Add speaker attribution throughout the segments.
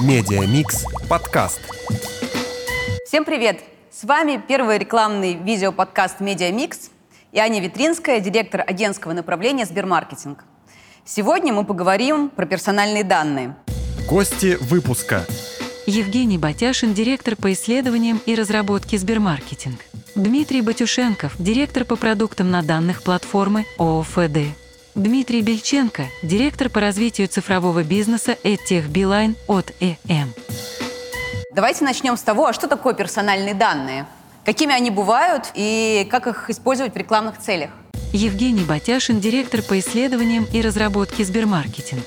Speaker 1: Медиамикс подкаст.
Speaker 2: Всем привет! С вами первый рекламный видеоподкаст «Медиамикс» и Аня Витринская, директор агентского направления «Сбермаркетинг». Сегодня мы поговорим про персональные данные.
Speaker 1: Гости выпуска.
Speaker 3: Евгений Батяшин, директор по исследованиям и разработке Сбермаркетинг. Дмитрий Батюшенков, директор по продуктам на данных платформы ООФД. Дмитрий Бельченко, директор по развитию цифрового бизнеса AdTech Билайн от ЭМ.
Speaker 2: Давайте начнем с того, а что такое персональные данные? Какими они бывают и как их использовать в рекламных целях?
Speaker 3: Евгений Батяшин, директор по исследованиям и разработке Сбермаркетинг.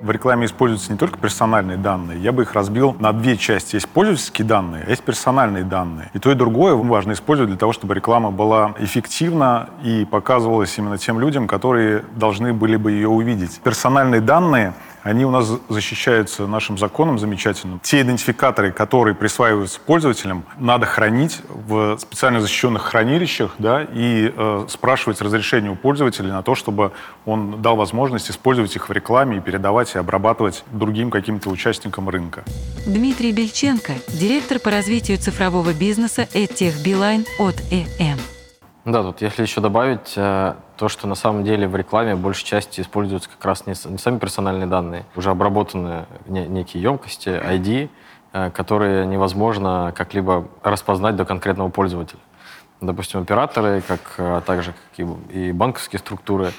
Speaker 4: В рекламе используются не только персональные данные, я бы их разбил на две части. Есть пользовательские данные, а есть персональные данные. И то, и другое важно использовать для того, чтобы реклама была эффективна и показывалась именно тем людям, которые должны были бы ее увидеть. Персональные данные они у нас защищаются нашим законом замечательным. Те идентификаторы, которые присваиваются пользователям, надо хранить в специально защищенных хранилищах да, и э, спрашивать разрешение у пользователя на то, чтобы он дал возможность использовать их в рекламе и передавать и обрабатывать другим каким-то участникам рынка.
Speaker 3: Дмитрий Бельченко, директор по развитию цифрового бизнеса EdTech Билайн от ЭМ.
Speaker 5: Да, тут если еще добавить э, то, что на самом деле в рекламе большей части используются как раз не, сами персональные данные, уже обработанные не, некие емкости, ID, э, которые невозможно как-либо распознать до конкретного пользователя. Допустим, операторы, как а также как и банковские структуры,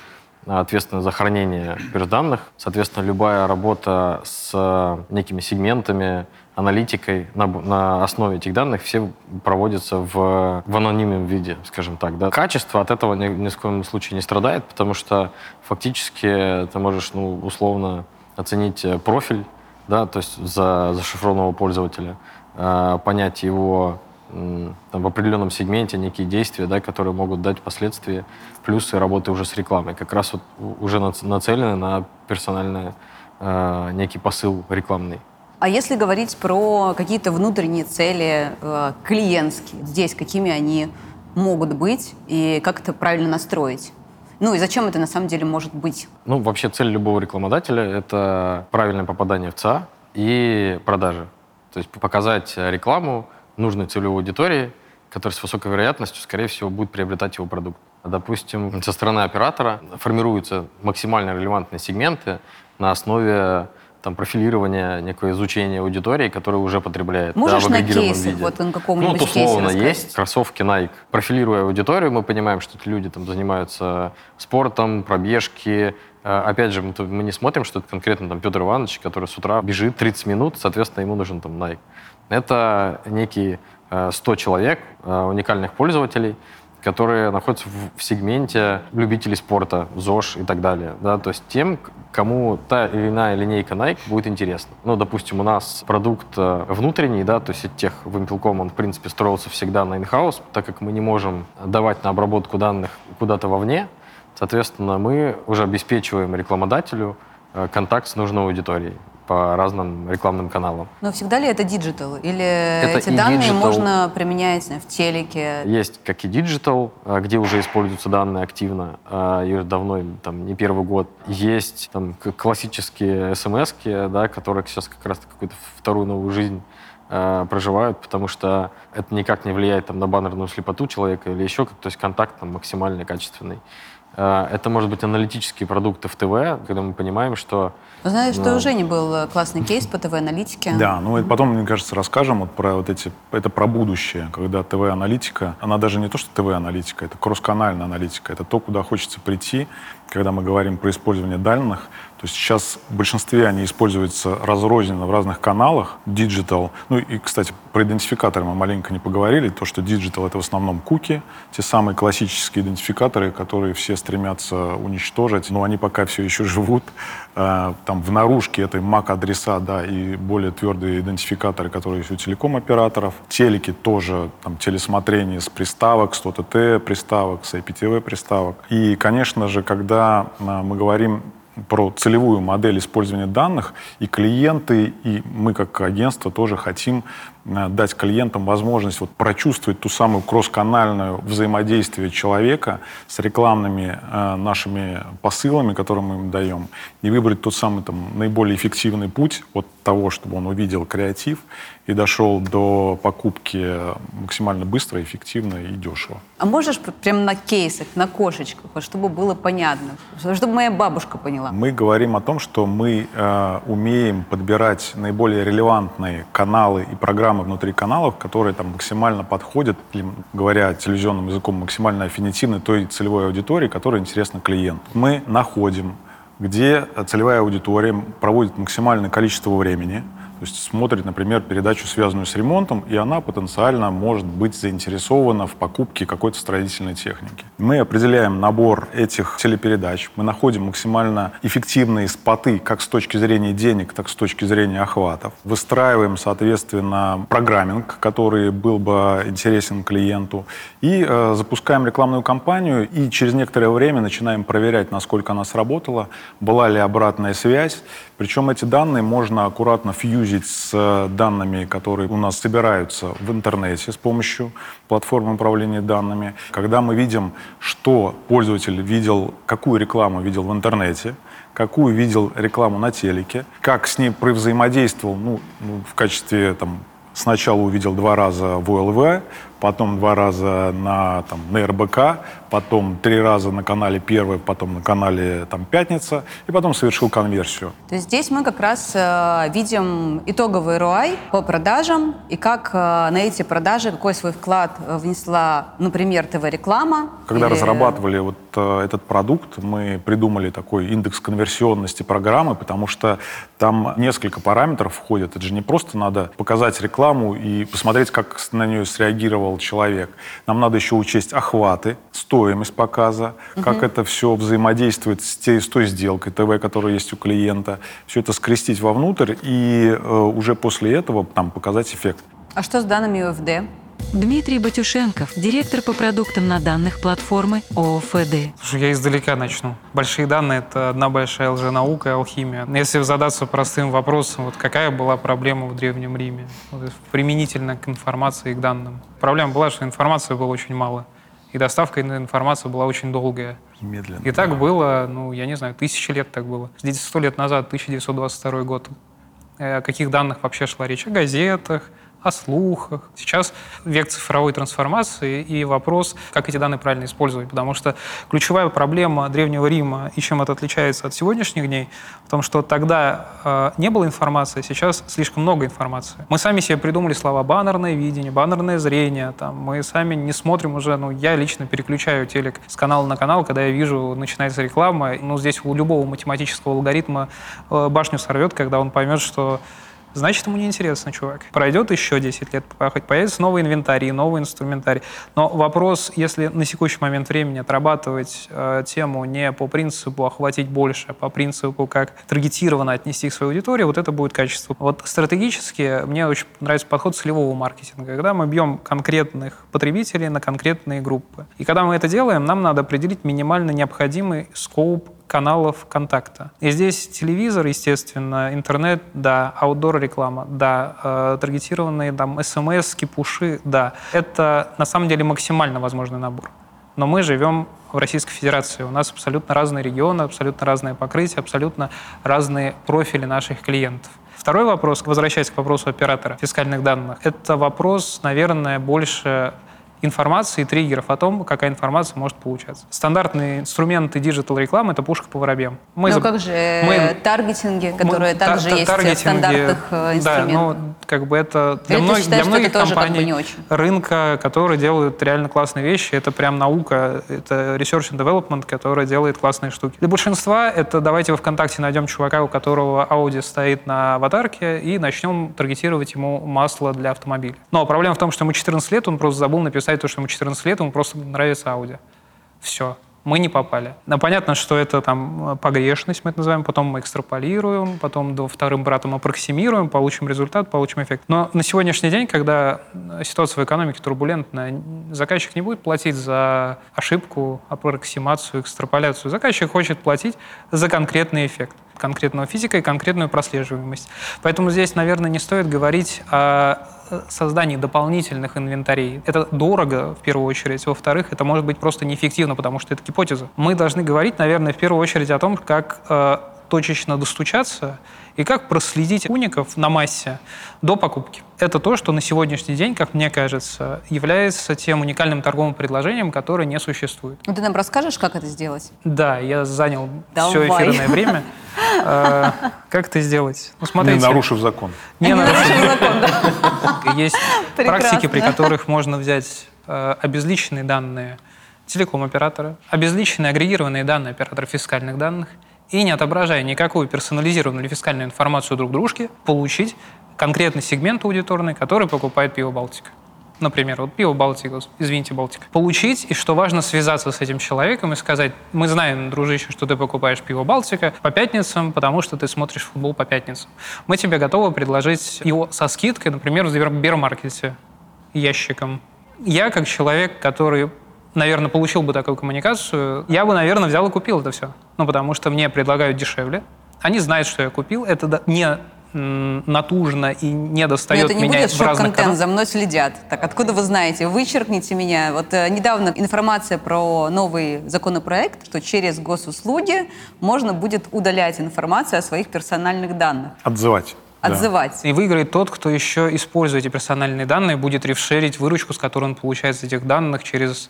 Speaker 5: ответственны за хранение персданных. Соответственно, любая работа с некими сегментами, аналитикой на, на основе этих данных все проводятся в, в анонимном виде, скажем так. Да. Качество от этого ни, ни в коем случае не страдает, потому что фактически ты можешь ну, условно оценить профиль, да, то есть за зашифрованного пользователя, э, понять его там, в определенном сегменте некие действия, да, которые могут дать впоследствии плюсы работы уже с рекламой. Как раз вот уже нацелены на персональный э, некий посыл рекламный.
Speaker 2: А если говорить про какие-то внутренние цели э, клиентские, здесь какими они могут быть и как это правильно настроить? Ну и зачем это на самом деле может быть?
Speaker 5: Ну, вообще цель любого рекламодателя — это правильное попадание в ЦА и продажи. То есть показать рекламу нужной целевой аудитории, которая с высокой вероятностью, скорее всего, будет приобретать его продукт. Допустим, со стороны оператора формируются максимально релевантные сегменты на основе там, профилирование, некое изучение аудитории, которая уже потребляет.
Speaker 2: Можешь да, на кейсах, вот на каком-нибудь
Speaker 5: Ну, условно есть. Кроссовки Nike. Профилируя аудиторию, мы понимаем, что эти люди там занимаются спортом, пробежки. Э, опять же, мы, мы не смотрим, что это конкретно там Петр Иванович, который с утра бежит 30 минут, соответственно, ему нужен там Nike. Это некие 100 э, человек, э, уникальных пользователей, которые находятся в, сегменте любителей спорта, ЗОЖ и так далее. Да? То есть тем, кому та или иная линейка Nike будет интересна. Ну, допустим, у нас продукт э, внутренний, да, то есть тех Вимпелком, он, в принципе, строился всегда на in-house, так как мы не можем давать на обработку данных куда-то вовне, соответственно, мы уже обеспечиваем рекламодателю контакт с нужной аудиторией по разным рекламным каналам.
Speaker 2: Но всегда ли это digital? Или это эти данные digital. можно применять в телеке?
Speaker 5: Есть как и digital, а, где уже используются данные активно, а, и уже давно, там, не первый год. Есть там классические смс да, которые сейчас как раз какую-то вторую новую жизнь а, проживают, потому что это никак не влияет там, на баннерную слепоту человека или еще как то есть контакт там, максимально качественный. Это может быть аналитические продукты в ТВ, когда мы понимаем, что
Speaker 2: знаешь, что у Жени был э, классный кейс по ТВ-аналитике.
Speaker 4: Да, ну и потом, мне кажется, расскажем вот про вот эти, это про будущее, когда ТВ-аналитика, она даже не то, что ТВ-аналитика, это кросс-канальная аналитика, это то, куда хочется прийти, когда мы говорим про использование данных, то сейчас в большинстве они используются разрозненно в разных каналах, digital. Ну и, кстати, про идентификаторы мы маленько не поговорили. То, что digital — это в основном куки, те самые классические идентификаторы, которые все стремятся уничтожить, но они пока все еще живут. А, там в наружке это MAC-адреса, да, и более твердые идентификаторы, которые есть у телеком-операторов. Телеки тоже, там, телесмотрение с приставок, с ОТТ приставок, с IPTV приставок. И, конечно же, когда а, мы говорим про целевую модель использования данных, и клиенты, и мы как агентство тоже хотим дать клиентам возможность вот прочувствовать ту самую кросс-канальную взаимодействие человека с рекламными э, нашими посылами, которые мы им даем, и выбрать тот самый там, наиболее эффективный путь от того, чтобы он увидел креатив и дошел до покупки максимально быстро, эффективно и дешево.
Speaker 2: А можешь прям на кейсах, на кошечках, вот, чтобы было понятно, чтобы моя бабушка поняла?
Speaker 4: Мы говорим о том, что мы э, умеем подбирать наиболее релевантные каналы и программы внутри каналов, которые там максимально подходят, говоря телевизионным языком, максимально аффинитивны той целевой аудитории, которая интересна клиенту. Мы находим, где целевая аудитория проводит максимальное количество времени – то есть смотрит, например, передачу, связанную с ремонтом, и она потенциально может быть заинтересована в покупке какой-то строительной техники. Мы определяем набор этих телепередач, мы находим максимально эффективные споты как с точки зрения денег, так и с точки зрения охватов. Выстраиваем, соответственно, программинг, который был бы интересен клиенту, и э, запускаем рекламную кампанию, и через некоторое время начинаем проверять, насколько она сработала, была ли обратная связь, причем эти данные можно аккуратно фьюзить с э, данными, которые у нас собираются в интернете с помощью платформы управления данными. Когда мы видим, что пользователь видел, какую рекламу видел в интернете, какую видел рекламу на телеке, как с ней взаимодействовал ну, в качестве там, Сначала увидел два раза в ОЛВ, потом два раза на, там, на РБК, потом три раза на канале Первый, потом на канале там, Пятница, и потом совершил конверсию.
Speaker 2: То есть здесь мы как раз э, видим итоговый ROI по продажам и как э, на эти продажи, какой свой вклад внесла, например, ТВ-реклама.
Speaker 4: Когда
Speaker 2: или...
Speaker 4: разрабатывали вот э, этот продукт, мы придумали такой индекс конверсионности программы, потому что там несколько параметров входят. Это же не просто надо показать рекламу и посмотреть, как на нее среагировал сделал человек. Нам надо еще учесть охваты, стоимость показа, угу. как это все взаимодействует с, те, с той сделкой ТВ, которая есть у клиента. Все это скрестить вовнутрь и э, уже после этого там, показать эффект.
Speaker 2: А что с данными УФД?
Speaker 3: Дмитрий Батюшенков, директор по продуктам на данных платформы ОФД.
Speaker 6: Слушай, я издалека начну. Большие данные — это одна большая лженаука и алхимия. Если задаться простым вопросом, вот какая была проблема в Древнем Риме, вот, применительно к информации и к данным? Проблема была, что информации было очень мало. И доставка информации была очень долгая.
Speaker 4: Медленно.
Speaker 6: И так да. было, ну, я не знаю, тысячи лет так было. Здесь сто лет назад, 1922 год, э, о каких данных вообще шла речь? О газетах, о слухах. Сейчас век цифровой трансформации и вопрос, как эти данные правильно использовать. Потому что ключевая проблема Древнего Рима и чем это отличается от сегодняшних дней, в том, что тогда э, не было информации, сейчас слишком много информации. Мы сами себе придумали слова баннерное видение, баннерное зрение. Там, мы сами не смотрим уже, ну, я лично переключаю телек с канала на канал, когда я вижу, начинается реклама. Ну, здесь у любого математического алгоритма э, башню сорвет, когда он поймет, что значит, ему неинтересно, чувак. Пройдет еще 10 лет, хоть появится новый инвентарь, новый инструментарий. Но вопрос, если на текущий момент времени отрабатывать э, тему не по принципу охватить больше, а по принципу, как таргетированно отнести к своей аудитории, вот это будет качество. Вот стратегически мне очень нравится подход целевого маркетинга, когда мы бьем конкретных потребителей на конкретные группы. И когда мы это делаем, нам надо определить минимально необходимый скоп каналов контакта. И здесь телевизор, естественно, интернет, да, аутдор реклама, да, э, таргетированные там смс, пуши, да. Это на самом деле максимально возможный набор. Но мы живем в Российской Федерации. У нас абсолютно разные регионы, абсолютно разное покрытие, абсолютно разные профили наших клиентов. Второй вопрос, возвращаясь к вопросу оператора фискальных данных, это вопрос, наверное, больше информации и триггеров о том, какая информация может получаться. Стандартные инструменты digital-рекламы — это пушка по воробьям.
Speaker 2: Мы ну, за... как же мы... таргетинги, которые мы... также та- есть в стандартных инструментах?
Speaker 6: Да, ну, как бы это для, мног... считаешь, для многих компаний как бы рынка, которые делают реально классные вещи, это прям наука, это research and development, который делает классные штуки. Для большинства это давайте во ВКонтакте найдем чувака, у которого Audi стоит на аватарке, и начнем таргетировать ему масло для автомобиля. Но проблема в том, что ему 14 лет, он просто забыл написать написать то, что ему 14 лет, ему просто нравится Audi. Все. Мы не попали. Но понятно, что это там погрешность, мы это называем, потом мы экстраполируем, потом до вторым братом аппроксимируем, получим результат, получим эффект. Но на сегодняшний день, когда ситуация в экономике турбулентная, заказчик не будет платить за ошибку, аппроксимацию, экстраполяцию. Заказчик хочет платить за конкретный эффект. Конкретного физика и конкретную прослеживаемость. Поэтому здесь, наверное, не стоит говорить о создании дополнительных инвентарей. Это дорого, в первую очередь. Во-вторых, это может быть просто неэффективно, потому что это гипотеза. Мы должны говорить, наверное, в первую очередь о том, как э, точечно достучаться и как проследить уников на массе до покупки. Это то, что на сегодняшний день, как мне кажется, является тем уникальным торговым предложением, которое не существует.
Speaker 2: Ну, ты нам расскажешь, как это сделать?
Speaker 6: Да, я занял
Speaker 2: Давай.
Speaker 6: все эфирное время. Э, Как это сделать? Ну, смотрите.
Speaker 4: Не нарушив закон.
Speaker 6: Не нарушив закон, Есть практики, при которых можно взять э, обезличенные данные телеком-оператора, обезличенные агрегированные данные оператора фискальных данных и, не отображая никакую персонализированную или фискальную информацию друг дружке, получить конкретный сегмент аудиторный, который покупает пиво «Балтика». Например, вот пиво «Балтика», извините, «Балтика». Получить, и что важно, связаться с этим человеком и сказать, мы знаем, дружище, что ты покупаешь пиво «Балтика» по пятницам, потому что ты смотришь футбол по пятницам. Мы тебе готовы предложить его со скидкой, например, в Сбермаркете ящиком. Я, как человек, который, наверное, получил бы такую коммуникацию, я бы, наверное, взял и купил это все. Ну, потому что мне предлагают дешевле. Они знают, что я купил. Это да- не натужно и не достает
Speaker 2: это не
Speaker 6: меня
Speaker 2: будет
Speaker 6: в разных
Speaker 2: шок-контент,
Speaker 6: каналах.
Speaker 2: за мной следят. Так, откуда вы знаете? Вычеркните меня. Вот э, недавно информация про новый законопроект, что через госуслуги можно будет удалять информацию о своих персональных данных,
Speaker 4: Отзывать. Да.
Speaker 2: отзывать.
Speaker 6: И выиграет тот, кто еще, используя эти персональные данные, будет рефшерить выручку, с которой он получает из этих данных через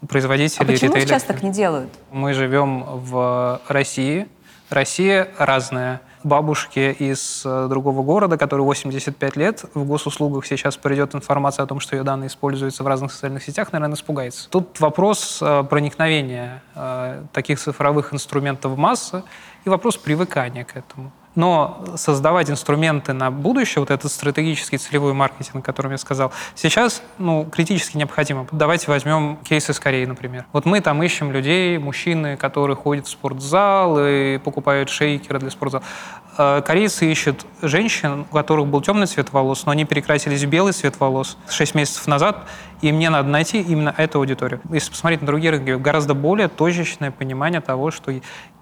Speaker 2: А
Speaker 6: производителей
Speaker 2: почему
Speaker 6: ритейля.
Speaker 2: сейчас так не делают?
Speaker 6: Мы живем в России. Россия разная. Бабушке из э, другого города, которой 85 лет, в госуслугах сейчас придет информация о том, что ее данные используются в разных социальных сетях, наверное, испугается. Тут вопрос э, проникновения э, таких цифровых инструментов в массы и вопрос привыкания к этому. Но создавать инструменты на будущее, вот этот стратегический целевой маркетинг, о котором я сказал, сейчас ну, критически необходимо. Давайте возьмем кейс из Кореи, например. Вот мы там ищем людей, мужчины, которые ходят в спортзал и покупают шейкеры для спортзала. Э, Корейцы ищут женщин, у которых был темный цвет волос, но они перекрасились в белый цвет волос 6 месяцев назад, и мне надо найти именно эту аудиторию. Если посмотреть на другие рынки, гораздо более точечное понимание того, что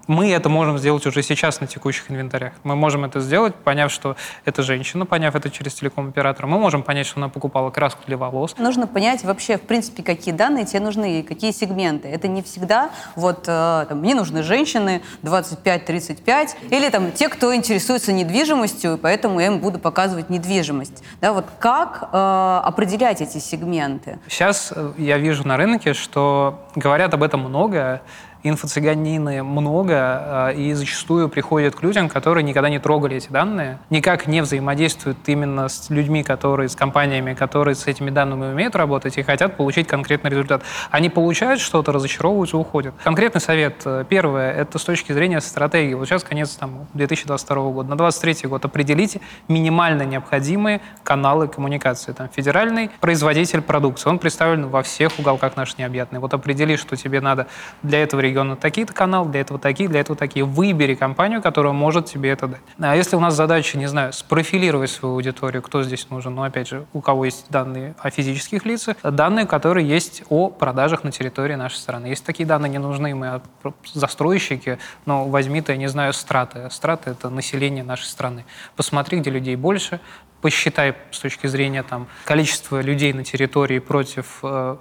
Speaker 6: мы это можем сделать уже сейчас на текущих инвентарях. Мы можем это сделать, поняв, что это женщина, поняв это через телеком-оператора. Мы можем понять, что она покупала краску для волос.
Speaker 2: Нужно понять вообще, в принципе, какие данные тебе нужны, и какие сегменты. Это не всегда вот э, там, мне нужны женщины 25-35, или там те, кто интересуется недвижимостью, и поэтому я им буду показывать недвижимость. Да, вот как э, определять эти сегменты?
Speaker 6: Сейчас э, я вижу на рынке, что говорят об этом много, инфо-цыганины много, э, и зачастую приходят к людям, которые никогда не трогали эти данные, никак не взаимодействуют именно с людьми, которые, с компаниями, которые с этими данными умеют работать и хотят получить конкретный результат. Они получают что-то, разочаровываются, уходят. Конкретный совет. э, Первое, это с точки зрения стратегии. Вот сейчас конец там, 2022 года. На 2023 год определите минимально необходимые каналы коммуникации. Там федеральный производитель продукции. Он представлен во всех уголках нашей необъятной. Вот определи, что тебе надо для этого региона такие-то каналы, для этого такие, для этого такие. Выбери компанию, которая может тебе это дать. А если у нас задача, не знаю, спрофилировать свою аудиторию, кто здесь нужен, ну, опять же, у кого есть данные о физических лицах, данные, которые есть о продажах на территории нашей страны. Если такие данные не нужны, мы от- застройщики, но возьми ты, не знаю, страты. Страты — это население нашей страны. Посмотри, где людей больше, посчитай с точки зрения там, количества людей на территории против э,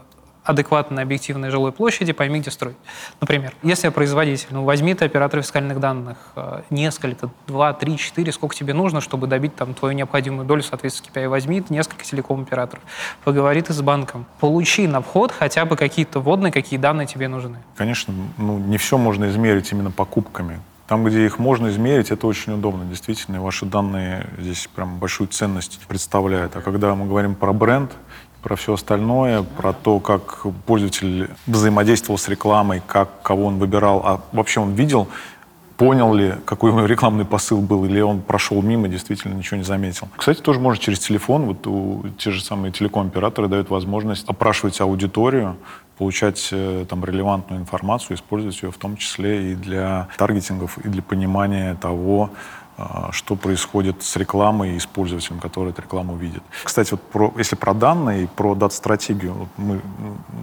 Speaker 6: адекватной объективной жилой площади, пойми, где строить. Например, если я производитель, ну возьми ты оператора фискальных данных, э, несколько, два, три, четыре, сколько тебе нужно, чтобы добить там твою необходимую долю, соответственно, KPI. Возьми несколько телеком-операторов, поговори ты с банком, получи на вход хотя бы какие-то вводные, какие данные тебе нужны.
Speaker 4: Конечно, ну, не все можно измерить именно покупками. Там, где их можно измерить, это очень удобно, действительно, ваши данные здесь прям большую ценность представляют. А когда мы говорим про бренд, про все остальное, про то, как пользователь взаимодействовал с рекламой, как кого он выбирал, а вообще он видел, понял ли, какой у него рекламный посыл был, или он прошел мимо, действительно ничего не заметил. Кстати, тоже можно через телефон, вот у, те же самые телеком-операторы дают возможность опрашивать аудиторию, получать э, там релевантную информацию, использовать ее в том числе и для таргетингов, и для понимания того, что происходит с рекламой и с пользователем, который эту рекламу видит. Кстати, вот про, если про данные, про дат-стратегию, мы,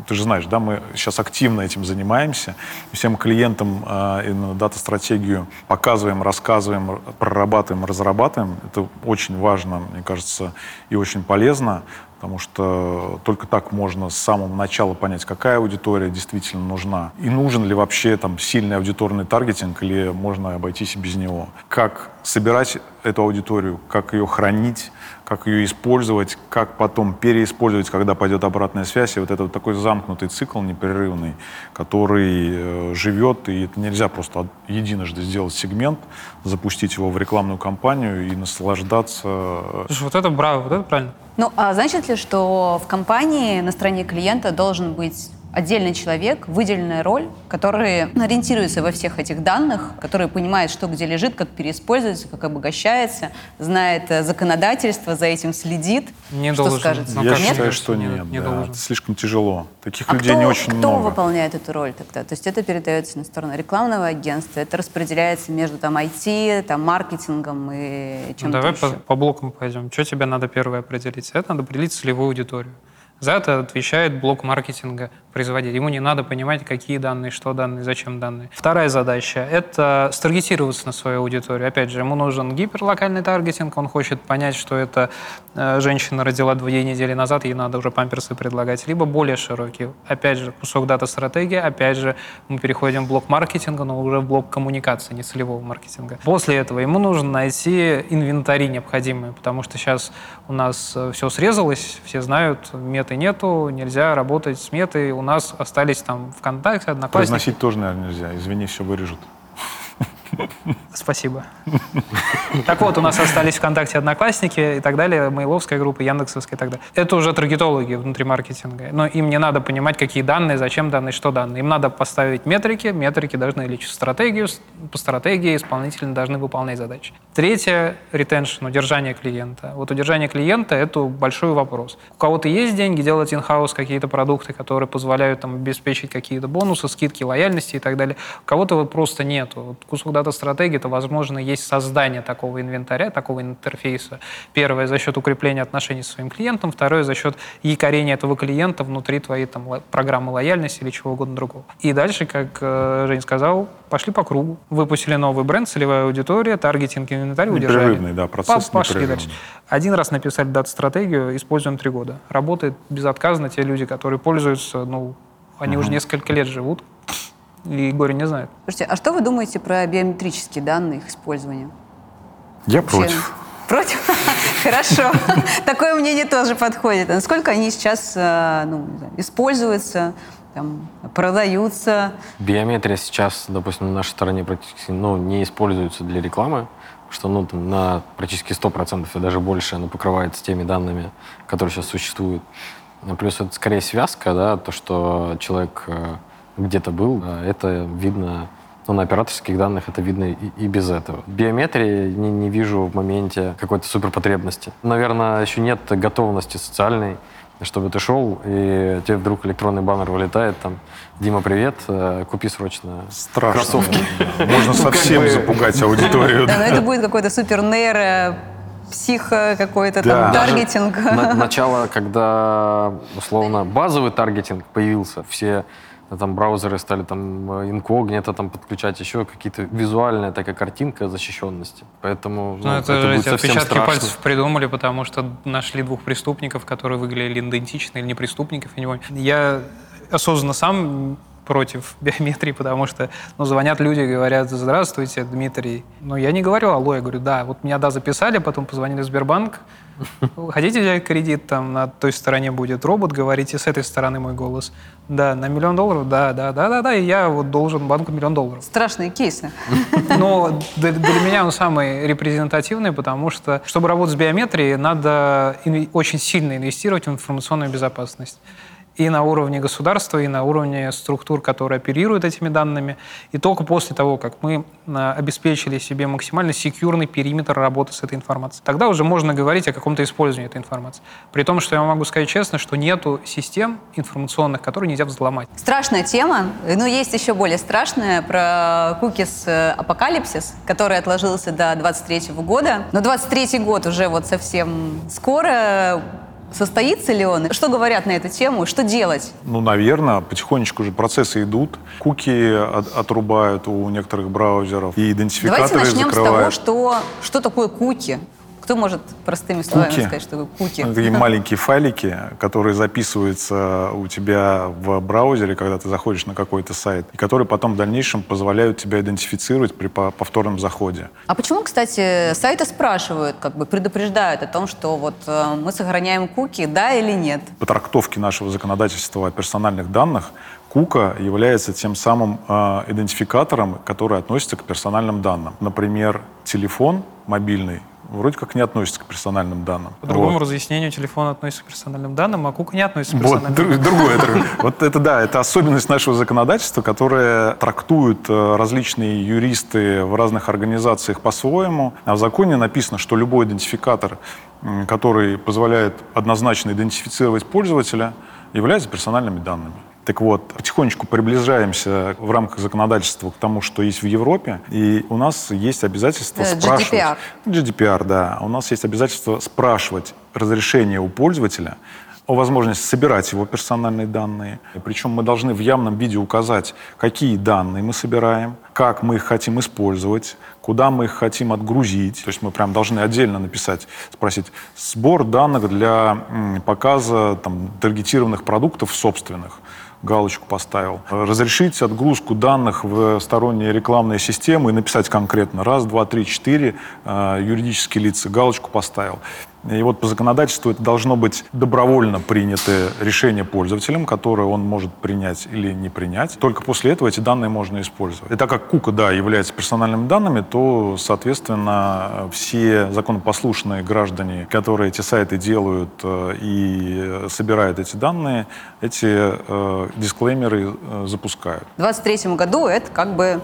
Speaker 4: ты же знаешь, да, мы сейчас активно этим занимаемся, всем клиентам э, дата-стратегию показываем, рассказываем, прорабатываем, разрабатываем. Это очень важно, мне кажется, и очень полезно потому что только так можно с самого начала понять, какая аудитория действительно нужна, и нужен ли вообще там сильный аудиторный таргетинг, или можно обойтись и без него. Как собирать эту аудиторию, как ее хранить, как ее использовать, как потом переиспользовать, когда пойдет обратная связь. И вот это вот такой замкнутый цикл непрерывный, который э, живет, и это нельзя просто единожды сделать сегмент, запустить его в рекламную кампанию и наслаждаться.
Speaker 6: Э, Слушай, вот это браво, вот это правильно.
Speaker 2: Ну, а значит ли, что в компании на стороне клиента должен быть отдельный человек, выделенная роль, который ориентируется во всех этих данных, который понимает, что где лежит, как переиспользуется, как обогащается, знает э, законодательство, за этим следит.
Speaker 6: Не
Speaker 2: что
Speaker 6: должен.
Speaker 2: скажете?
Speaker 4: Я
Speaker 6: Ну,
Speaker 4: считаю, что
Speaker 6: не-
Speaker 4: нет.
Speaker 6: не
Speaker 4: да,
Speaker 6: должен.
Speaker 4: это слишком тяжело. Таких
Speaker 2: А
Speaker 4: людей
Speaker 2: кто,
Speaker 4: не очень
Speaker 2: кто
Speaker 4: много.
Speaker 2: выполняет эту роль тогда? То есть это передается на сторону рекламного агентства, это распределяется между там IT, там маркетингом и
Speaker 6: Ну,
Speaker 2: чем-то
Speaker 6: давай по,
Speaker 2: еще.
Speaker 6: по блокам пойдем. Что тебе надо первое определить? Это надо определить целевую аудиторию. За это отвечает блок маркетинга производитель. Ему не надо понимать, какие данные, что данные, зачем данные. Вторая задача — это старгетироваться на свою аудиторию. Опять же, ему нужен гиперлокальный таргетинг, он хочет понять, что это э, женщина родила две недели назад, ей надо уже памперсы предлагать. Либо более широкий. Опять же, кусок дата-стратегии, опять же, мы переходим в блок маркетинга, но уже в блок коммуникации, не целевого маркетинга. После этого ему нужно найти инвентари необходимые, потому что сейчас у нас все срезалось, все знают, меты нету, нельзя работать с метой, у нас остались там ВКонтакте, Одноклассники.
Speaker 4: Произносить тоже, наверное, нельзя. Извини, все вырежут.
Speaker 6: Спасибо. Так вот, у нас остались ВКонтакте Одноклассники и так далее, Мейловская группа, Яндексовская и так далее. Это уже таргетологи внутри маркетинга. Но им не надо понимать, какие данные, зачем данные, что данные. Им надо поставить метрики, метрики должны лечь стратегию, по стратегии исполнители должны выполнять задачи. Третье — ретеншн, удержание клиента. Вот удержание клиента — это большой вопрос. У кого-то есть деньги делать in-house какие-то продукты, которые позволяют там, обеспечить какие-то бонусы, скидки, лояльности и так далее. У кого-то вот просто нету. Вот кусок дата-стратегии — это, возможно, есть создание такого инвентаря, такого интерфейса. Первое — за счет укрепления отношений со своим клиентом. Второе — за счет якорения этого клиента внутри твоей там, программы лояльности или чего угодно другого. И дальше, как э, Жень сказал, пошли по кругу. Выпустили новый бренд, целевая аудитория, таргетинг, инвентарь, удержали.
Speaker 4: Непрерывный, да, процесс
Speaker 6: По- Пошли дальше. Один раз написали дата-стратегию, используем три года. Работает безотказно. Те люди, которые пользуются, ну, они уже несколько лет живут и горе не знают.
Speaker 2: Слушайте, а что вы думаете про биометрические данные, их использование?
Speaker 4: Я
Speaker 2: Вообще-
Speaker 4: против.
Speaker 2: Против? Хорошо. Такое мнение тоже подходит. А Насколько они сейчас э, ну, знаю, используются, там, продаются?
Speaker 5: Биометрия сейчас, допустим, на нашей стороне практически ну, не используется для рекламы, что ну, там, на практически 100% и даже больше она покрывается теми данными, которые сейчас существуют. Плюс это скорее связка, да, то, что человек э, где-то был, а это видно, ну, на операторских данных это видно и, и без этого. Биометрии не, не вижу в моменте какой-то суперпотребности. Наверное, еще нет готовности социальной, чтобы ты шел, и тебе вдруг электронный баннер вылетает, там, Дима, привет, э, купи срочно
Speaker 4: Страшно.
Speaker 5: кроссовки.
Speaker 4: Можно совсем запугать аудиторию.
Speaker 2: Да, но это будет какой-то супер нейро психо какой-то
Speaker 4: Да.
Speaker 2: там
Speaker 4: Даже
Speaker 2: таргетинг.
Speaker 5: На- начало, когда, условно, базовый таргетинг появился, все там браузеры стали там э, инкогнито там подключать еще какие-то визуальная такая картинка защищенности. Поэтому ну,
Speaker 6: Ну, это, же
Speaker 5: будет совсем
Speaker 6: отпечатки
Speaker 5: страшно.
Speaker 6: пальцев придумали, потому что нашли двух преступников, которые выглядели идентично или не преступников. Я, не помню. я осознанно сам против биометрии, потому что ну, звонят люди говорят, здравствуйте, Дмитрий. Но я не говорю алло, я говорю, да, вот меня, да, записали, потом позвонили в Сбербанк, хотите взять кредит, там на той стороне будет робот, говорите, с этой стороны мой голос. Да, на миллион долларов, да, да, да, да, да, и я вот должен банку миллион долларов.
Speaker 2: Страшные кейсы.
Speaker 6: Но для, для меня он самый репрезентативный, потому что, чтобы работать с биометрией, надо очень сильно инвестировать в информационную безопасность. И на уровне государства, и на уровне структур, которые оперируют этими данными. И только после того, как мы а, обеспечили себе максимально секьюрный периметр работы с этой информацией, тогда уже можно говорить о каком-то использовании этой информации. При том, что я могу сказать честно, что нету систем информационных, которые нельзя взломать.
Speaker 2: Страшная тема, но есть еще более страшная про кукис э, апокалипсис, который отложился до 23 года. Но 23 год уже вот совсем скоро Состоится ли он? Что говорят на эту тему? Что делать?
Speaker 4: Ну, наверное, потихонечку уже процессы идут. Куки от, отрубают у некоторых браузеров. И идентификаторы
Speaker 2: Давайте начнем
Speaker 4: закрывают.
Speaker 2: с того, что, что такое куки. Кто может простыми словами
Speaker 4: Куки.
Speaker 2: сказать, что такое куки?
Speaker 4: Ну, Такие маленькие файлики, которые записываются у тебя в браузере, когда ты заходишь на какой-то сайт, и которые потом в дальнейшем позволяют тебя идентифицировать при по- повторном заходе.
Speaker 2: А почему, кстати, сайты спрашивают, как бы предупреждают о том, что вот э, мы сохраняем куки, да или нет?
Speaker 4: По трактовке нашего законодательства о персональных данных, Кука является тем самым э, идентификатором, который относится к персональным данным. Например, телефон мобильный вроде как не относится к персональным данным.
Speaker 6: По другому
Speaker 4: Вот.
Speaker 6: разъяснению телефон относится к персональным данным, а кука не относится к
Speaker 4: Вот,
Speaker 6: персональным
Speaker 4: дру-
Speaker 6: данным.
Speaker 4: другое. Вот это да, это особенность нашего законодательства, которое трактуют э, различные юристы в разных организациях по-своему. А в законе написано, что любой идентификатор, который позволяет однозначно идентифицировать пользователя, является персональными данными. Так вот, потихонечку приближаемся в рамках законодательства к тому, что есть в Европе, и у нас есть обязательство
Speaker 2: Э,
Speaker 4: спрашивать...
Speaker 2: GDPR.
Speaker 4: GDPR, да. У нас есть обязательство спрашивать разрешение у пользователя о возможности собирать его персональные данные. Причем мы должны в явном виде указать, какие данные мы собираем, как мы их хотим использовать, куда мы их хотим отгрузить. То есть мы прям должны отдельно написать, спросить, сбор данных для показа там, таргетированных продуктов собственных галочку поставил. Разрешить отгрузку данных в сторонние рекламные системы и написать конкретно раз, два, три, четыре э, юридические лица, галочку поставил. И вот по законодательству это должно быть добровольно принятое решение пользователем, которое он может принять или не принять. Только после этого эти данные можно использовать. И так как кука, да, является персональными данными, то, соответственно, все законопослушные граждане, которые эти сайты делают э, и собирают эти данные, эти э, дисклеймеры э, запускают.
Speaker 2: В 23 году это как бы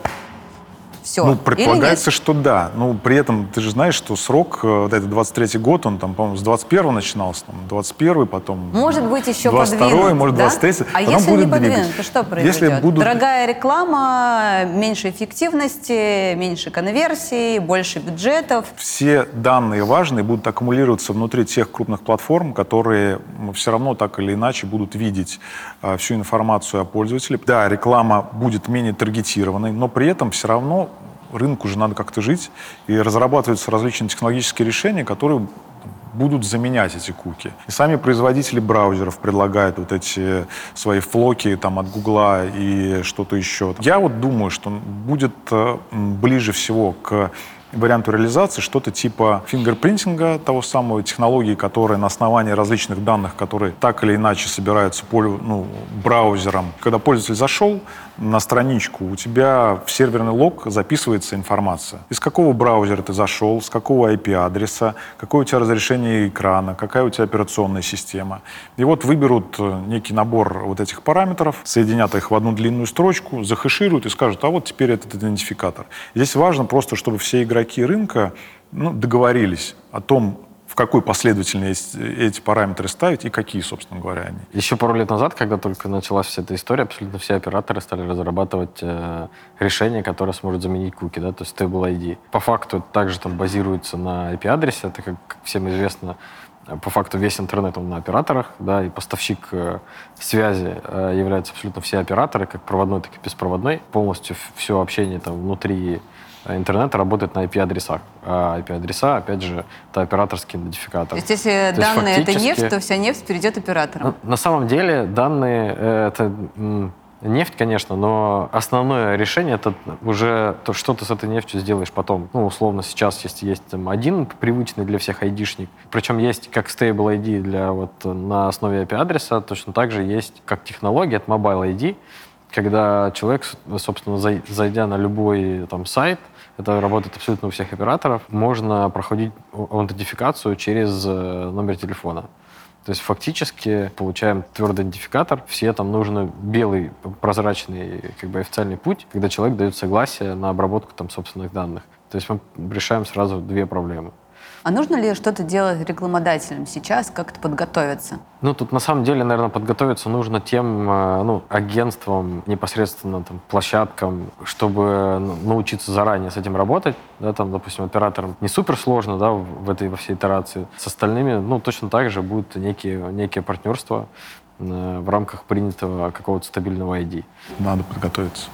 Speaker 2: все.
Speaker 4: Ну, предполагается, что да. Ну, при этом ты же знаешь, что срок, э, вот этот 23-й год, он там, по-моему, с 21-го начинался, там, 21-й, потом...
Speaker 2: Может быть, еще
Speaker 4: 22-й,
Speaker 2: подвинут,
Speaker 4: может,
Speaker 2: да?
Speaker 4: 23-й.
Speaker 2: А если
Speaker 4: будет
Speaker 2: не подвинут, то что произойдет?
Speaker 4: Если будут...
Speaker 2: Дорогая реклама, меньше эффективности, меньше конверсий, больше бюджетов.
Speaker 4: Все данные важные будут аккумулироваться внутри тех крупных платформ, которые все равно так или иначе будут видеть э, всю информацию о пользователе. Да, реклама будет менее таргетированной, но при этом все равно рынку же надо как-то жить, и разрабатываются различные технологические решения, которые будут заменять эти куки. И сами производители браузеров предлагают вот эти свои флоки там, от Гугла и что-то еще. Я вот думаю, что будет э, ближе всего к варианту реализации что-то типа фингерпринтинга, того самого технологии, которая на основании различных данных, которые так или иначе собираются ну, браузером. Когда пользователь зашел на страничку, у тебя в серверный лог записывается информация. Из какого браузера ты зашел, с какого IP-адреса, какое у тебя разрешение экрана, какая у тебя операционная система. И вот выберут э, некий набор вот этих параметров, соединят их в одну длинную строчку, захешируют и скажут, а вот теперь этот идентификатор. Здесь важно просто, чтобы все игроки рынка ну, договорились о том, какой последовательности эти параметры ставить и какие, собственно говоря, они.
Speaker 5: Еще пару лет назад, когда только началась вся эта история, абсолютно все операторы стали разрабатывать э, решение, которое сможет заменить куки, да, то есть Stable ID. По факту это также там базируется на IP-адресе, это, как, всем известно, э, по факту весь интернет он на операторах, да, и поставщик э, связи э, являются абсолютно все операторы, как проводной, так и беспроводной. Полностью все общение там внутри э, интернета работает на IP-адресах. А IP-адреса, опять же, это операторский идентификатор.
Speaker 2: То есть если
Speaker 5: То есть
Speaker 2: данные это
Speaker 5: фактически-
Speaker 2: нефть, то вся нефть перейдет операторам.
Speaker 5: ну, На самом деле данные э, это нефть, конечно, но основное решение это уже то, что ты с этой нефтью сделаешь потом. Ну, условно, сейчас есть, есть там, один привычный для всех айдишник, причем есть как stable ID для вот э, на основе IP-адреса, точно так же есть как технология, это mobile ID, когда человек, собственно, зай- зайдя на любой там сайт, это работает абсолютно у всех операторов, можно проходить аутентификацию через э, номер телефона. То есть фактически получаем твердый идентификатор, все там нужно белый прозрачный как бы официальный путь, когда человек дает согласие на обработку там собственных данных. То есть мы решаем сразу две проблемы.
Speaker 2: А нужно ли что-то делать рекламодателям сейчас, как-то подготовиться?
Speaker 5: Ну, тут на самом деле, наверное, подготовиться нужно тем э, ну, агентствам, непосредственно там, площадкам, чтобы ну, научиться заранее с этим работать. Да, там, допустим, операторам не супер сложно да, в этой во всей итерации. С остальными, ну, точно так же будут некие, некие партнерства э, в рамках принятого какого-то стабильного ID.
Speaker 4: Надо подготовиться.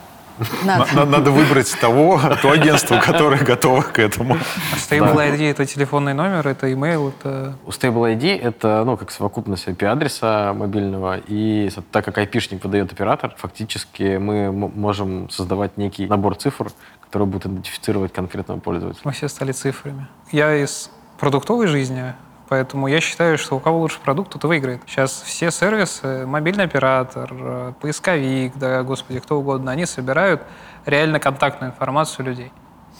Speaker 2: Надо.
Speaker 4: Надо, надо выбрать того, то агентство, которое готово к этому.
Speaker 6: А Stable ID — это телефонный номер, это email, это...
Speaker 5: У Stable ID это ну, как совокупность IP-адреса мобильного, и так как IP-шник выдает оператор, фактически мы можем создавать некий набор цифр, который будет идентифицировать конкретного пользователя.
Speaker 6: Мы все стали цифрами. Я из продуктовой жизни, поэтому я считаю, что у кого лучше продукт, тот и выиграет. Сейчас все сервисы, мобильный оператор, поисковик, да, господи, кто угодно, они собирают реально контактную информацию людей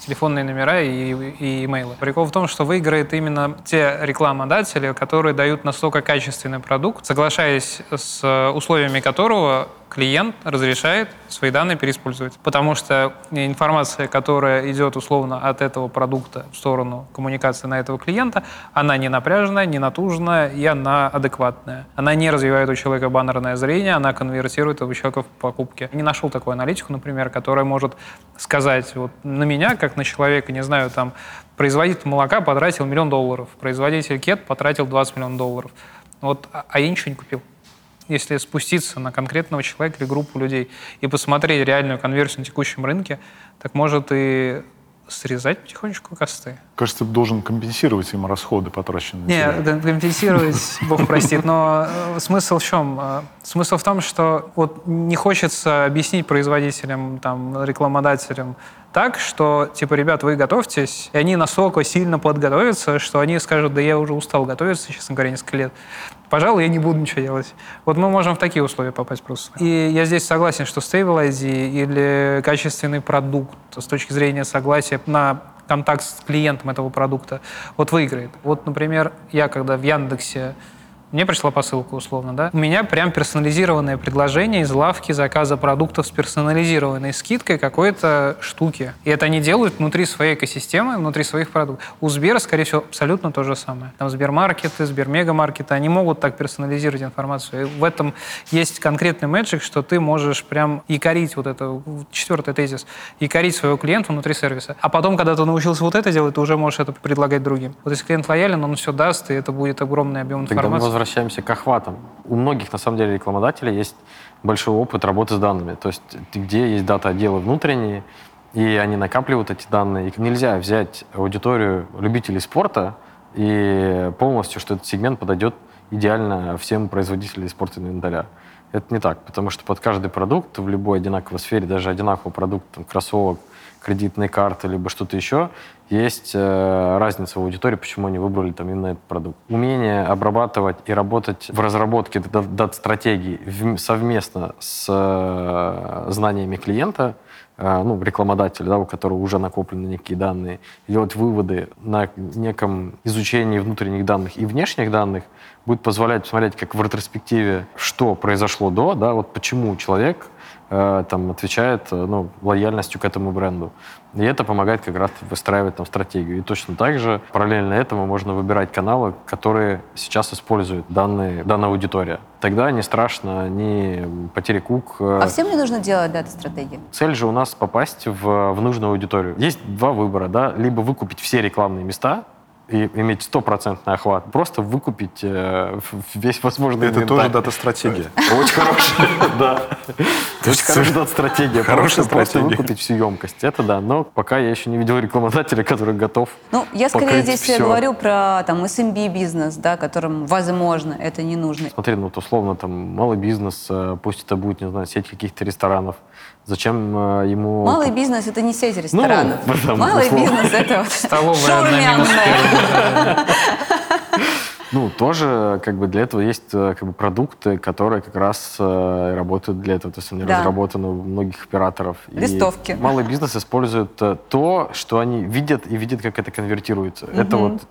Speaker 6: телефонные номера и, и имейлы. Прикол в том, что выиграет именно те рекламодатели, которые дают настолько качественный продукт, соглашаясь с условиями которого клиент разрешает свои данные переиспользовать. Потому что информация, которая идет условно от этого продукта в сторону коммуникации на этого клиента, она не напряженная, не натужная и она адекватная. Она не развивает у человека баннерное зрение, она конвертирует этого человека в покупки. Не нашел такую аналитику, например, которая может сказать вот на меня, как на человека, не знаю, там, производитель молока потратил миллион долларов, производитель кет потратил 20 миллионов долларов. Вот, а а я ничего не купил если спуститься на конкретного человека или группу людей и посмотреть реальную конверсию на текущем рынке, так может и срезать потихонечку косты.
Speaker 4: Кажется, должен компенсировать им расходы, потраченные.
Speaker 6: Не, компенсировать, бог простит, но э, смысл в чем? Э, Смысл в том, что вот не хочется объяснить производителям, там, рекламодателям так, что, типа, ребят, вы готовьтесь, и они настолько сильно подготовятся, что они скажут, да я уже устал готовиться, честно говоря, несколько лет. Пожалуй, я не буду ничего делать. Вот мы можем в такие условия попасть просто. И я здесь согласен, что Stable ID или качественный продукт с точки зрения согласия на контакт с клиентом этого продукта вот выиграет. Вот, например, я когда в Яндексе мне пришла посылка условно, да, у меня прям персонализированное предложение из лавки заказа продуктов с персонализированной скидкой какой-то штуки. И это они делают внутри своей экосистемы, внутри своих продуктов. У Сбера, скорее всего, абсолютно то же самое. Там Сбермаркеты, Сбермегамаркеты, они могут так персонализировать информацию. И в этом есть конкретный мэджик, что ты можешь прям якорить вот это, четвертый тезис, якорить своего клиента внутри сервиса. А потом, когда ты научился вот это делать, ты уже можешь это предлагать другим. Вот если клиент лоялен, он все даст, и это будет огромный объем информации.
Speaker 5: Возвращаемся к охватам. У многих, на самом деле, рекламодателей есть большой опыт работы с данными. То есть где есть дата-отделы внутренние, и они накапливают эти данные. И нельзя взять аудиторию любителей спорта и полностью, что этот сегмент подойдет идеально всем производителям спортивного инвентаря. Это не так, потому что под каждый продукт в любой одинаковой сфере, даже одинаковый продукт, там, кроссовок, кредитные карты, либо что-то еще, есть э, разница в аудитории, почему они выбрали там именно этот продукт. Умение обрабатывать и работать в разработке дат- дат-стратегий вм- совместно с э, знаниями клиента, э, ну, рекламодателя, да, у которого уже накоплены некие данные, делать выводы на неком изучении внутренних данных и внешних данных будет позволять посмотреть, как в ретроспективе, что произошло до, да, вот почему человек там отвечает э, ну, лояльностью к этому бренду. И это помогает как раз выстраивать там стратегию. И точно так же параллельно этому можно выбирать каналы, которые сейчас используют данные, данная аудитория. Тогда не страшно ни потери кук. э,
Speaker 2: А всем ли нужно делать дата-стратегии?
Speaker 5: Цель же у нас попасть в, в нужную аудиторию. Есть два выбора, да, либо выкупить все рекламные места и иметь стопроцентный охват, просто выкупить э, весь возможный
Speaker 4: Это
Speaker 5: инвентарь.
Speaker 4: тоже дата-стратегия.
Speaker 5: Очень хорошая, да. Очень хорошая дата-стратегия.
Speaker 4: Хорошая
Speaker 5: Просто просто
Speaker 4: стратегия.
Speaker 5: выкупить всю емкость. Это да, но пока я еще не видел рекламодателя, который готов
Speaker 2: Ну, я скорее здесь
Speaker 5: всё.
Speaker 2: говорю про там SMB-бизнес, да, которым, возможно, это не нужно.
Speaker 5: Смотри, ну вот условно там малый бизнес, э, пусть это будет, не знаю, сеть каких-то ресторанов. Зачем э, ему...
Speaker 2: Малый бизнес — это не сеть ресторанов.
Speaker 5: там,
Speaker 2: Малый
Speaker 5: условно.
Speaker 2: бизнес — это вот шаурмянная.
Speaker 5: Ну, тоже как бы для этого есть э, как бы продукты, которые как раз э, работают для этого. То есть они
Speaker 2: Да.
Speaker 5: разработаны у многих операторов. И
Speaker 2: Листовки.
Speaker 5: малый бизнес использует э, то, что они видят и видят, как это конвертируется. Это вот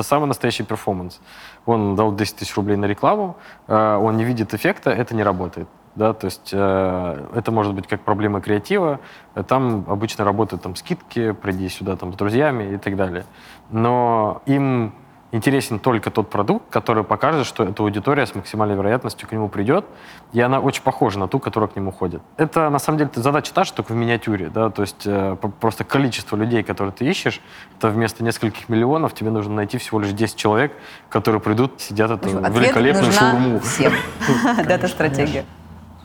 Speaker 5: самый настоящий перформанс. Он дал 10 тысяч рублей на рекламу, э, он не видит эффекта, это не работает. Да, то есть э, это может быть как проблема креатива. Э, Там обычно работают там скидки, приди сюда там с друзьями и так далее. Но им интересен только тот продукт, который покажет, что эта аудитория с максимальной вероятностью к нему придет, и она очень похожа на ту, которая к нему ходит. Это, на самом деле, задача та же, только в миниатюре, да, то есть э, просто количество людей, которые ты ищешь, это вместо нескольких миллионов тебе нужно найти всего лишь 10 человек, которые придут, сидят
Speaker 2: ответ
Speaker 5: великолепную шаурму.
Speaker 2: всем. Data-стратегия.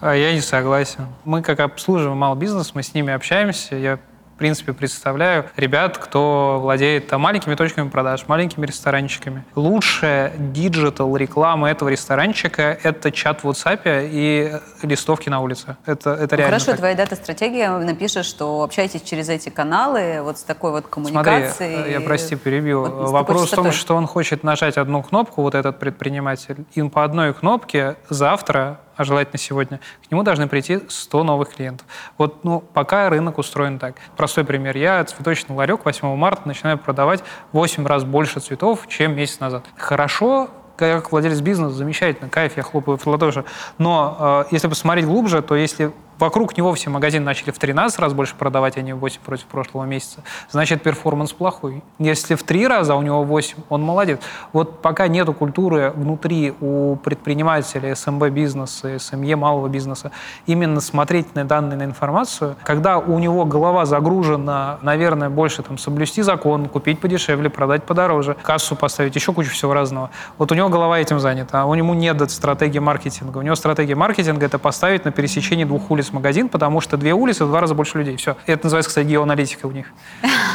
Speaker 6: А Я не согласен. Мы как обслуживаем малый бизнес, мы с ними общаемся. Я, принципе, представляю ребят, кто владеет там, маленькими точками продаж, маленькими ресторанчиками. Лучшая digital реклама этого ресторанчика — это чат в WhatsApp и листовки на улице. Это, это
Speaker 2: Ну,
Speaker 6: реально
Speaker 2: Хорошо,
Speaker 6: так.
Speaker 2: твоя data-стратегия напишешь, что общаетесь через эти каналы, вот с такой вот
Speaker 6: Смотри,
Speaker 2: коммуникацией.
Speaker 6: я, прости, перебью.
Speaker 2: Вот
Speaker 6: Вопрос в том, что он хочет нажать одну кнопку, вот этот предприниматель, и по одной кнопке завтра, а желательно сегодня, к нему должны прийти 100 новых клиентов. Вот, ну, пока рынок устроен так. Простой пример. Я цветочный ларек 8 марта начинаю продавать 8 раз больше цветов, чем месяц назад. Хорошо, как владелец бизнеса, замечательно, кайф, я хлопаю в ладоши. Но э, если посмотреть глубже, то если вокруг него все магазины начали в 13 раз больше продавать, а не в 8 против прошлого месяца, значит, перформанс плохой. Если в 3 раза, а у него 8, он молодец. Вот пока нету культуры внутри у предпринимателя, СМБ бизнеса, СМЕ малого бизнеса, именно смотреть на данные, на информацию, когда у него голова загружена, наверное, больше там соблюсти закон, купить подешевле, продать подороже, кассу поставить, еще кучу всего разного. Вот у него голова этим занята, а у него нет стратегии маркетинга. У него стратегия маркетинга — это поставить на пересечении двух улиц магазин, потому что две улицы — в два раза больше людей. Все. Это называется, кстати, геоаналитика у них.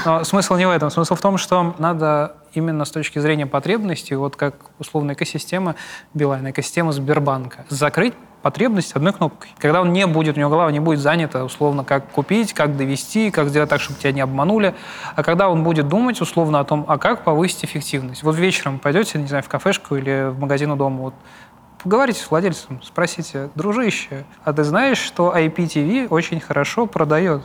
Speaker 6: Но смысл не в этом. Смысл в том, что надо именно с точки зрения потребностей, вот как условно экосистема Билайна, экосистема Сбербанка, закрыть потребность одной кнопкой. Когда он не будет, у него голова не будет занята, условно, как купить, как довести, как сделать так, чтобы тебя не обманули, а когда он будет думать, условно, о том, а как повысить эффективность. Вот вечером пойдете, не знаю, в кафешку или в магазин у дома, вот, поговорите с владельцем, спросите, дружище, а ты знаешь, что IPTV очень хорошо продает?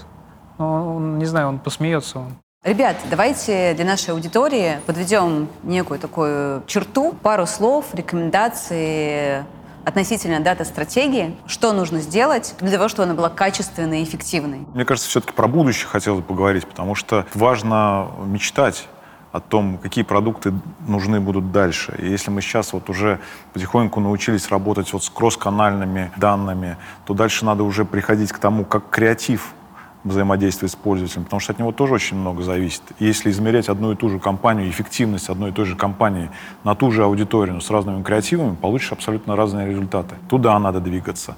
Speaker 6: Ну, он, не знаю, он посмеется. Он.
Speaker 2: Ребят, давайте для нашей аудитории подведем некую такую черту, пару слов, рекомендации относительно дата-стратегии, что нужно сделать для того, чтобы она была качественной и эффективной.
Speaker 4: Мне кажется, все-таки про будущее хотелось бы поговорить, потому что важно мечтать о том, какие продукты нужны будут дальше. И если мы сейчас вот уже потихоньку научились работать вот с кросс-канальными данными, то дальше надо уже приходить к тому, как креатив взаимодействовать с пользователем, потому что от него тоже очень много зависит. Если измерять одну и ту же компанию, эффективность одной и той же компании на ту же аудиторию, но с разными креативами, получишь абсолютно разные результаты. Туда надо двигаться,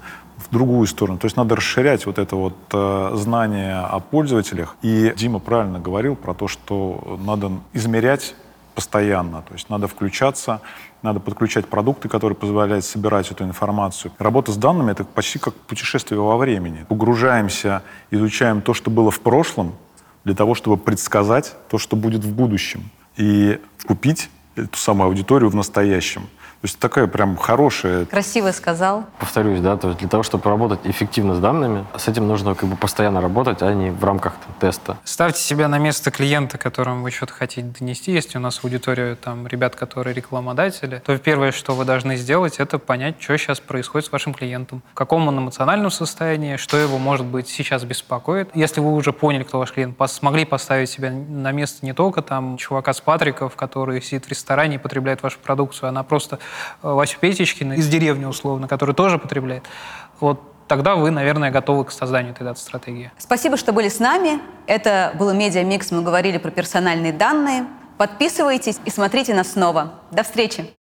Speaker 4: в другую сторону. То есть надо расширять вот это вот э, знание о пользователях. И Дима правильно говорил про то, что надо измерять постоянно. То есть надо включаться, надо подключать продукты, которые позволяют собирать эту информацию. Работа с данными — это почти как путешествие во времени. Погружаемся, изучаем то, что было в прошлом, для того, чтобы предсказать то, что будет в будущем. И купить эту самую аудиторию в настоящем. То есть такая прям хорошая
Speaker 2: Красиво сказал.
Speaker 5: Повторюсь, да, то есть для того, чтобы работать эффективно с данными, с этим нужно как бы постоянно работать, а не в рамках там, теста.
Speaker 6: Ставьте себя на место клиента, которому вы что-то хотите донести. Если у нас аудитория там ребят, которые рекламодатели, то первое, что вы должны сделать, это понять, что сейчас происходит с вашим клиентом, в каком он эмоциональном состоянии, что его, может быть, сейчас беспокоит. Если вы уже поняли, кто ваш клиент, пос- смогли поставить себя на место не только там чувака с Патриков, который сидит в ресторане и потребляет вашу продукцию, она просто Васю Петечкина из деревни условно, который тоже потребляет. Вот тогда вы, наверное, готовы к созданию этой дата-стратегии.
Speaker 2: Спасибо, что были с нами. Это был Медиа Микс. Мы говорили про персональные данные. Подписывайтесь и смотрите нас снова. До встречи!